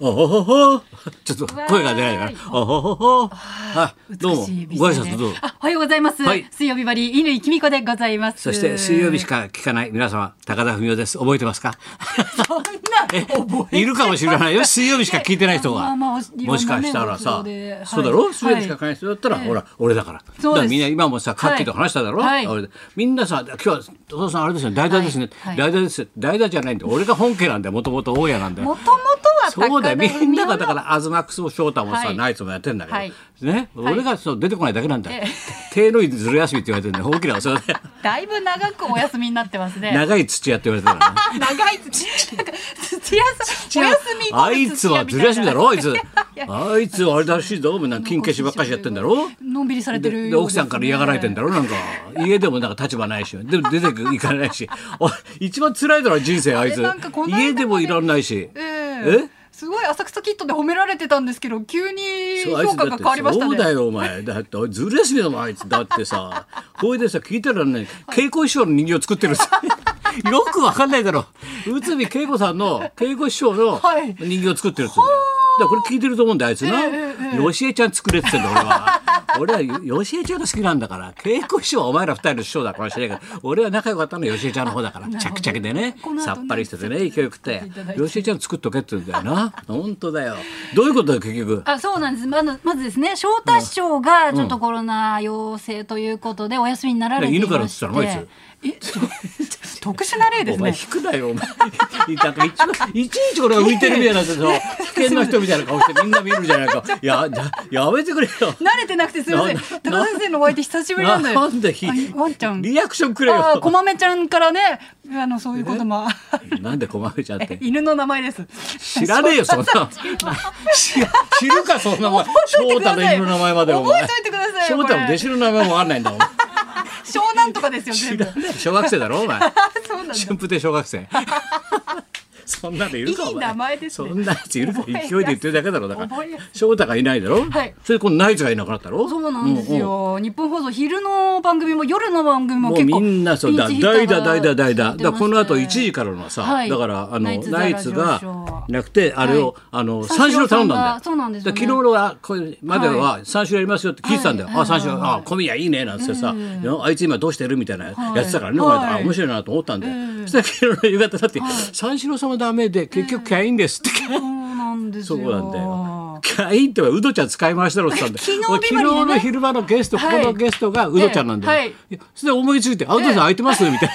おほほほ。ちょっと声が出ないからおほほほ。はいどうも。ご挨拶どうぞ。あ、おはようございます。はい。水曜日バリ乾きみこでございます。そして水曜日しか聞かない皆様高田文夫です。覚えてますか？そんな覚えい。るかもしれないよ。水曜日しか聞いてない人が。もしかしたらごさそうだろ？水曜日しか聞かない人だったらはい。ほら俺だから。だからみんな今もさカッキーと話しただろ？みんなさ今日はお父さんあれですよ代打ですね。はい。代打です。代打じゃないんで俺が本家なんだよ。もともと大家なんだよ。もともとはそうだよ。みんながだから。らアズマックスも翔太もさ、はい。ナイツもやってんだけど、はい。ね、はい。俺がそう出てこないだけなんだよ。え。手のいずる休みって言われてるんだよ。大きなお世話で。だいぶ長くお休みになってますね。長い土屋って言われてるからね。長い土。なん。か土屋さん、お休みあいつはずる休みだろあいつ。あいつはあれらしいぞみんな金消しばっかしやってんだろ？のんびりされてるね。奥さんから嫌がられてんだろ？なんか。家でもなんか立場ないし。でも出ていかないし。一番辛いだろ人生あいつ。家でもいらんないし。えええ？すごい浅草キットで褒められてたんですけど急に評価が変わりましたね。そうだよお前。だってずる休みだもんあいつだってさ ほいでさ聞いたらね稽古師匠の人形を作ってるよよくわかんないだろ。内海恵子さんの稽古師匠のはい。人形を作ってるっつうんだよだからこれ聞いてると思うんだよあいつな、ええええ。よしえちゃん作れって言ってんだ俺は俺はよよしえちゃんが好きなんだから。稽古師匠はお前ら二人の師匠だかもしれないけど。俺は仲良かったのはよしえちゃんの方だから。チャキチャキでね。さっぱりしててね勢いよくて。いただいて。よしえちゃん作っとけって言うんだよな。本当だよ。どういうことだよ結局？あそうなんです。まずまずですね翔太師匠がちょっとコロナ陽性ということでお休みになられていまして、犬から移ったのあいつえ特殊な例ですお前ね引くなよお前。なんかいちいちこれが浮いてるみたいになさ危険な人みたいな顔してみんな見るじゃないか。やややめてくれよ。慣れてなくてすみません。な高田先生のお相手久しぶりなんで。なんでワンちゃん。リアクションくれよ。こまめちゃんからねあのそういうこともなんでこまめちゃんって？犬の名前です。知らねえよそんな。知知るかそんなもん翔太の犬の名前まで覚えといてくださいよ翔太の弟子の名前もわかんないんだもん湘南とかですよ全部。小学生だろお前。そうなんだ。春風亭小学生。そんなのいるかいい名前ですね。そんなやついるか勢いで言ってるだけだろだから。翔太がいないだろ？はい。それでこのナイツがいなくなったろ？そうなんですうんうん。よ、日本放送昼の番組も夜の番組も結構みんなそうだ。代が打代打代打だこの後1時からのさ、はい。だからあのナイツがなくてあれを、はいあの三三四郎頼んだんだよそうなんですよね昨日のはこれまでは三四郎やりますよって聞いてたんだよ、はいあ三四郎、あ小宮いいねなんてさ、あいつ今どうしてるみたいなやってたからね、はいこれあ面白いなと思ったんで、そしたら昨日の夕方だって、三四郎様ダメで結局キャインですって、そうなんですよそうなんだよ。キャインってウドちゃん使い回したろって言ったんだよ。昨日俺ビバリーでね昨日の昼間のゲスト、はいここのゲストがウドちゃんなんだよ。ええはいそれで思いついて、あ、ウドさん空いてますみたい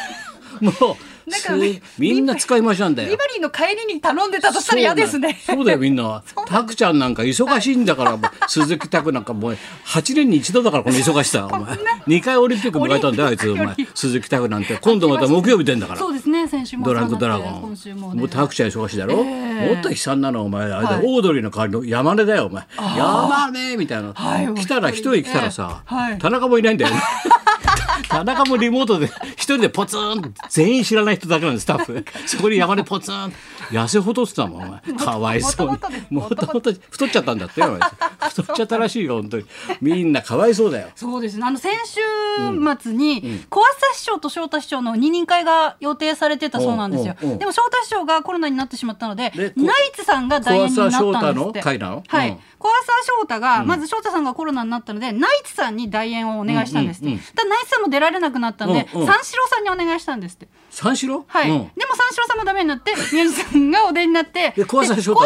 な。もう、なんかすみんな使い回しなんだよ。ビバ。リーの帰りに頼んでたとしたら嫌ですね。そうだよみんな。タクちゃんなんか忙しいんだから、鈴木拓なんかもう8年に一度だからこの忙しさ。お前。2回オリンピック迎えたんだよ あいつお前。鈴木拓なんて。今度また木曜日出んだから。そうですね先週もドランクドラゴン。今週もね。もうタクちゃん忙しいだろ、ええ。もっと悲惨なのお前あれだ、はい。オードリーの代わりの山根だよお前。山根みたいな、はい来たら一人。来たらさ、田中もいないんだよ。ね田中もリモートで一人でポツン全員知らない人だけなんですスタッフ。そこに山根ポツン。痩せ細ってたもんお前。かわいそうに。もともと太っちゃったんだって太っちゃったらしいよ本当に。みんなかわいそうだよ。そうですね。あの先週末に小朝師匠と翔太師匠の二人会が予定されてたそうなんですよ。でも翔太師匠がコロナになってしまったのでナイツさんが代演になったんですって。小朝翔太の会なの？はい、うん。小朝翔太が、まず翔太さんがコロナになったのでナイツさんに代演をお願いしたんですナイツさんも出られなくなったので、うんうん。三四郎さんにお願いしたんですって。三四郎？はい、うん。でも三四郎さんもダメになって宮地さんがお出になって で小朝師匠も、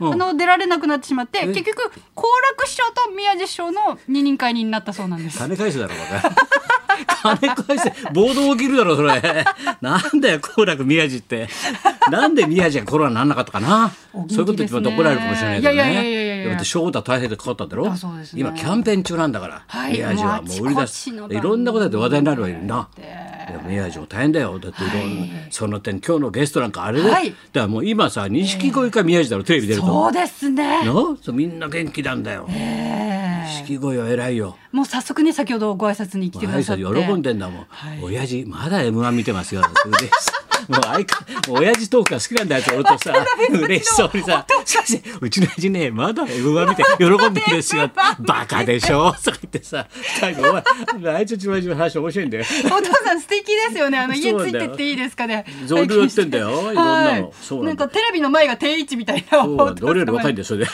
うん。あの出られなくなってしまってえ？結局好楽師匠と宮地師匠の二人会になったそうなんです。金返せだろバカ 金返せ暴動起きるだろそれ。なんだよ好楽宮治って。なんで宮治がコロナになんなかったかな？おそういうこと言ってまた怒られるかもしれないけどね。いやいやいやいやいやだって翔太大変でかかったんだろ？あそうですね。今キャンペーン中なんだから、はい。宮治はもう売り出す。いろんなことで話題になるわけな。宮治も大変だよ。だっていろんな、その点今日のゲストなんかあれで、はい。だからもう今さ錦鯉か宮治だろテレビ出ると。そうですね。のそうみんな元気なんだよ。錦鯉は偉いよ。もう早速ね先ほどご挨拶に来てくださって。喜んでんだもん、はい。親父まだ M1 見てますよ。嬉しそうもう相かもう親父トークが好きなんだよ俺とさ 嬉しそうにさ「先生うちの親父ねまだ M1 見て喜んでるんですよ 」バカでしょ」とか言ってさ二人でお前あいつうちの親父の話面白いんだよ。お父さん素敵ですよね。あの家ついてっていいですかね。そういろいろ言ってんだよいろんなのはいそうなんかテレビの前が定位置みたいな。俺より若いんだよそれで。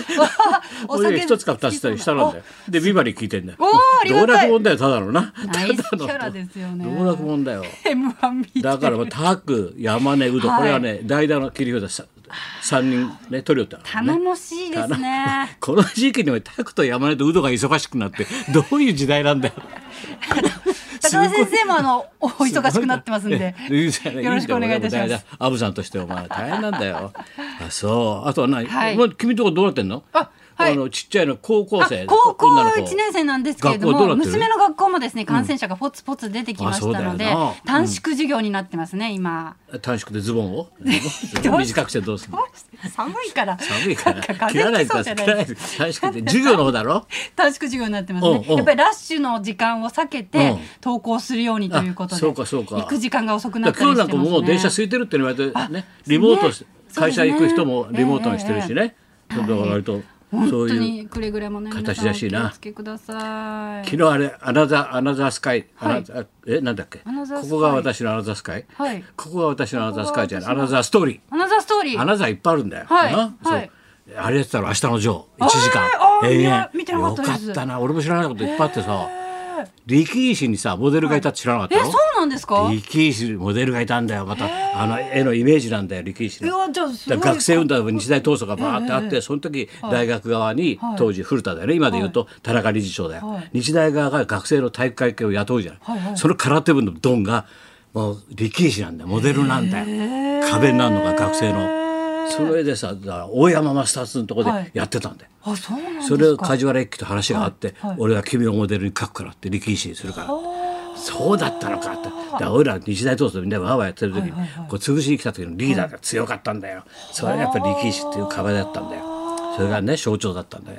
お俺酒一つか二つ下なんだよ。でビバリー聞いてんだよ。おーありがたい道楽もんだよただのな。ナイスキャラですよね道楽もんだよ。M1 見て。だからもうタク山根うど、はいこれはね代打の切り札さ三人ねトリオってあるのね頼もしいですね。この時期にもタクと山根とウドが忙しくなってどういう時代なんだよ。高田先生もあのお忙しくなってますんで。いいじゃないよろしくお願いいたしますんだよアブさんとしてお前大変なんだよ。あそうあとは何、はい君とこどうなってんの？あはい。のちっちゃいの高校あ生高校女の子。1年生なんですけれども娘の学校もですね感染者がポツポツ出てきましたので短縮授業になってますね今。短縮でズボンを？短くしてどうするの？寒いから。寒いから。切らない。でく短縮って授業の方だろ？短縮授業になってますね。やっぱりラッシュの時間を避けてうん。登校するようにということであそうかそうか。行く時間が遅くなったりしてますね。もう電車空いてるって言われてねリモート会社行く人もリモートにしてるしね。だから割と本そういう。当にくれぐれもね形らしいな。昨日あれアナザーアナザースカイ、はい。えなんだっけ？ここが私のアナザースカイ、はい。ここが私のアナザースカイじゃない。アナザーストーリーアナザーストーリーアナザーいっぱいあるんだよ、はい。なそうはい。あれやってたら明日のジョー。1時間。あーいや見てなかよかったな。俺も知らないこといっぱいあってさ力石にさモデルがいたって知らなかったの、えそうなんですか？力石にモデルがいたんだよ。またあの絵のイメージなんだよ力石いの。学生運動は日大闘争がバーってあって、その時大学側に、はい。当時古田だよね。今で言うと田中理事長だよ、はい。日大側が学生の体育会系を雇うじゃない、はいはい。その空手部のドンがもう力石なんだよ。モデルなんだよ。壁になるのが学生の。それでさ大山マスターズのとこでやってたんで、あそうなんそれを梶原一騎と話があって、俺は君をモデルに書くからって力石にするから。そうだったのかって。だから俺ら日大闘争みんなわーわーやってる時に、こう潰しに来た時のリーダーが強かったんだよ。それがやっぱり力石っていう壁だったんだよ。それがね象徴だったんだよ。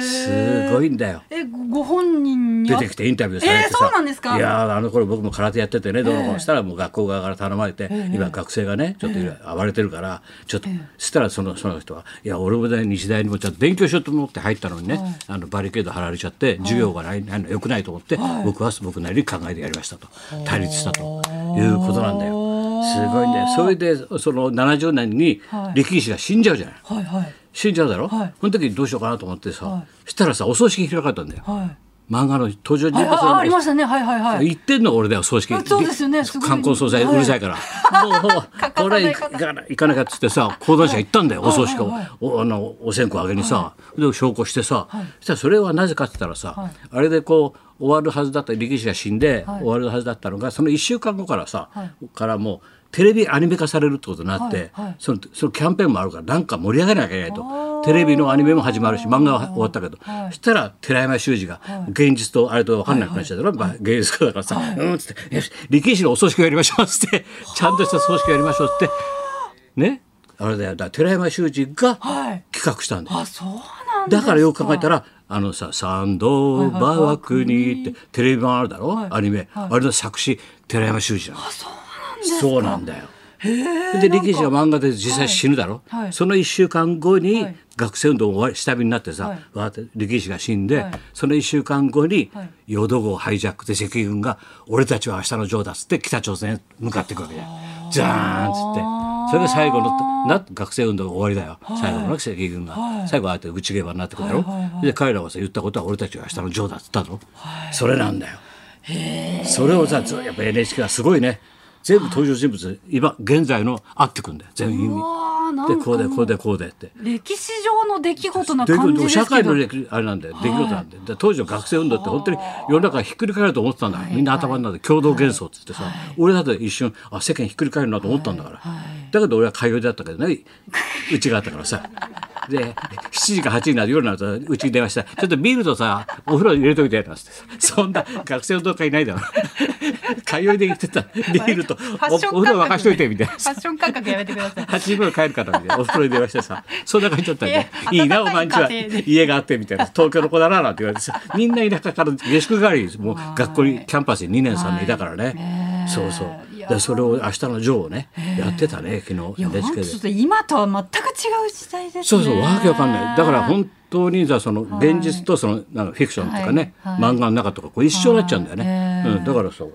すごいんだよ。えごご本人には出てきてインタビューされてさ、えーそうなんですか？いやーあの頃僕も空手やっててねどうのこうのしたらもう学校側から頼まれて、今学生がねちょっと暴れてるからちょっと、そしたらそのその人は「いや俺もね日大にもちょっと勉強しようと思って入ったのにね、あのバリケード張られちゃって授業がないないのよくないと思って、僕は僕なりに考えてやりましたと。対立したということなんだよ。すごいんだよそれでその70年にはい。力士が死んじゃうじゃない。はいはい。死んじゃうだろ、はい。その時にどうしようかなと思ってさ、はい。そしたらさお葬式開かれたんだよ。はい。漫画の登場人あ物あありましたね。はいはいはい。言ってんのが俺だよ葬式。あそうですよね総裁はい。うるさいから、もうこれ行かない行かないかっつってさ講談社行ったんだよお葬式を、はいはい。おあのお線香あげにさ、で証拠してさ、そしたらそれはなぜかって言ったらさ、あれでこう終わるはずだった力士が死んで、はい。終わるはずだったのがその1週間後からさ、からもうテレビアニメ化されるってことになって、はい。はい。そのそのキャンペーンもあるからなんか盛り上げなきゃいけないと。テレビのアニメも始まるし漫画は終わったけど、はい。そしたら寺山修司が現実とあれと分かんなくなっちゃうだろ、まあ、芸術家だからさ「うん」っつって「よし力士のお葬式をやりましょう」っつってちゃんとした葬式をやりましょうってね。あれだよ。だ寺山修司がはい。企画したんだよ。あそうだからよく考えたらあのさ「サンドバーバクに」ってテレビ版あるだろ、はい。アニメ、はい。あれの作詞寺山修司なの。そうそうなんだよ。で力士が漫画で実際死ぬだろ、はい。はいその1週間後にはい。学生運動終わり下火になってさ、はい。わーって力士が死んで、はい。その1週間後にはい。淀号ハイジャックで赤軍が「俺たちは明日のジョーだ」っつって北朝鮮へ向かっていくわけ。じゃーんっつってそれが最後のな学生運動が終わりだよ、最後の赤軍が、はい。最後ああやって内ゲバになってくるだろ、はいはいはい。で彼らはさ言ったことは俺たちは明日のジョーだっつったぞ、それなんだよ。それをさずやっぱ NHK はすごいね。全部登場人物今現在の合ってくんだよ。全部意味うわー。なんかでこうでこうでこうでって。歴史上の出来事なで感じですけど。社会の歴あれなんだよ出来事なんで。当時の学生運動って本当に世の中がひっくり返ると思ってたんだ、みんな頭の中で共同幻想っつってさ、俺だって一瞬あ世間ひっくり返るなと思ったんだから、だけど俺は通いだったけどね。うちがあったからさで7時か8時になる夜になるとうちに電話した。らちょっとビールとさお風呂入れといてなんつってさそんな学生運動会いないだろ通いで行ってたビールとおお風呂沸かしといてみたいな。ファッション感覚やめてください。8時頃帰るからみたいな。お風呂に電話してさそんな感じだったんでいやいいなお前んちは。家があってみたいな。東京の子だななんて言われてさみんな田舎から下宿帰りにもう学校にキャンパスに2年3年いたからね。そうそうでそれを明日のジョーをねやってたね昨日 NHK で。今とは全く違う時代ですね。そうそうわけわかんない。だから本当にさその現実とそのなんかフィクションとかね、漫画の中とかこう一緒になっちゃうんだよね、はい。うん、だからそう。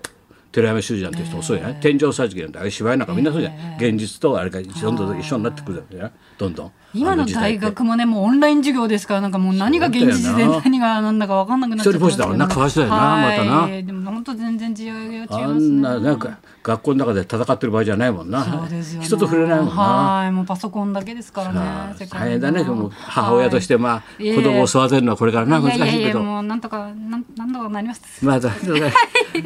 寺山修司なんて人もそうじゃない、天井桟敷なんてあれ芝居なんかみんなそうじゃない、現実とあれがどんどん一緒になってくるんだよ。ねどんどん今の大学もねもうオンライン授業ですからなんかもう何が現実で何が何だか分かんなくなっちゃって一人だもんなかわいそうだよなまたな。はい。でも本当全然違う違いますね。あんななんか学校の中で戦ってる場合じゃないもんな。そうですよね。人と触れないもんな。はい。もうパソコンだけですからね大変だね。のもう母親としてまあ子供を育てるのはこれからな難しいやいやいやけど。もうなんとかなんなんとかなります。まあだ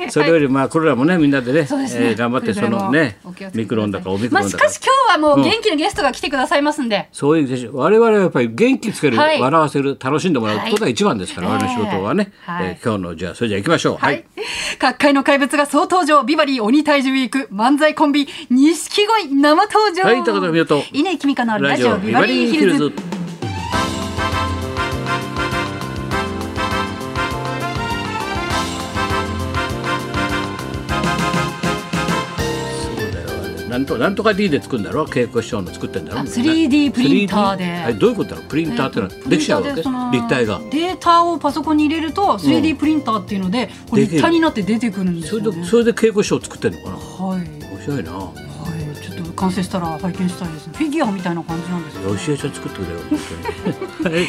それよりまあこれらもねみんなでねでえー頑張ってそのねミクロンだかオミクまあしロンだか。かし今日はもう元気なゲストが来てくださいますんで。そういうでしょ我々はやっぱり元気つける、はい。笑わせる楽しんでもらうことが一番ですから、はい。我々の仕事はね、はい。えー今日のじゃあそれじゃあ行きましょう。はい。各界の怪物が総登場。ビバリー鬼退治ウィーク。漫才コンビ、錦鯉生登場。はい高田美代と。稲木美香のラジオビバリーヒルズ。なんとなんとか D で作るんだろ稽古師匠の作ってんだろあ 3D プリンターで。3D あれどういうことだろう？プリンターってのはできちゃうわけ？その立体が。データをパソコンに入れると 3D プリンターっていうので、これできる。立体になって出てくるんですね。れでそれで稽古師匠作ってんのかな？はい。面白いな。はい。ちょっと完成したら拝見したいですね。フィギュアみたいな感じなんですよ、ね。教えちゃん作ってくれよ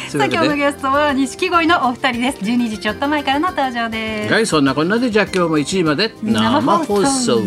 さあ今日のゲストは錦鯉のお二人です。12時ちょっと前からの登場です。はいそんなこんなでじゃあ今日も1時まで生放送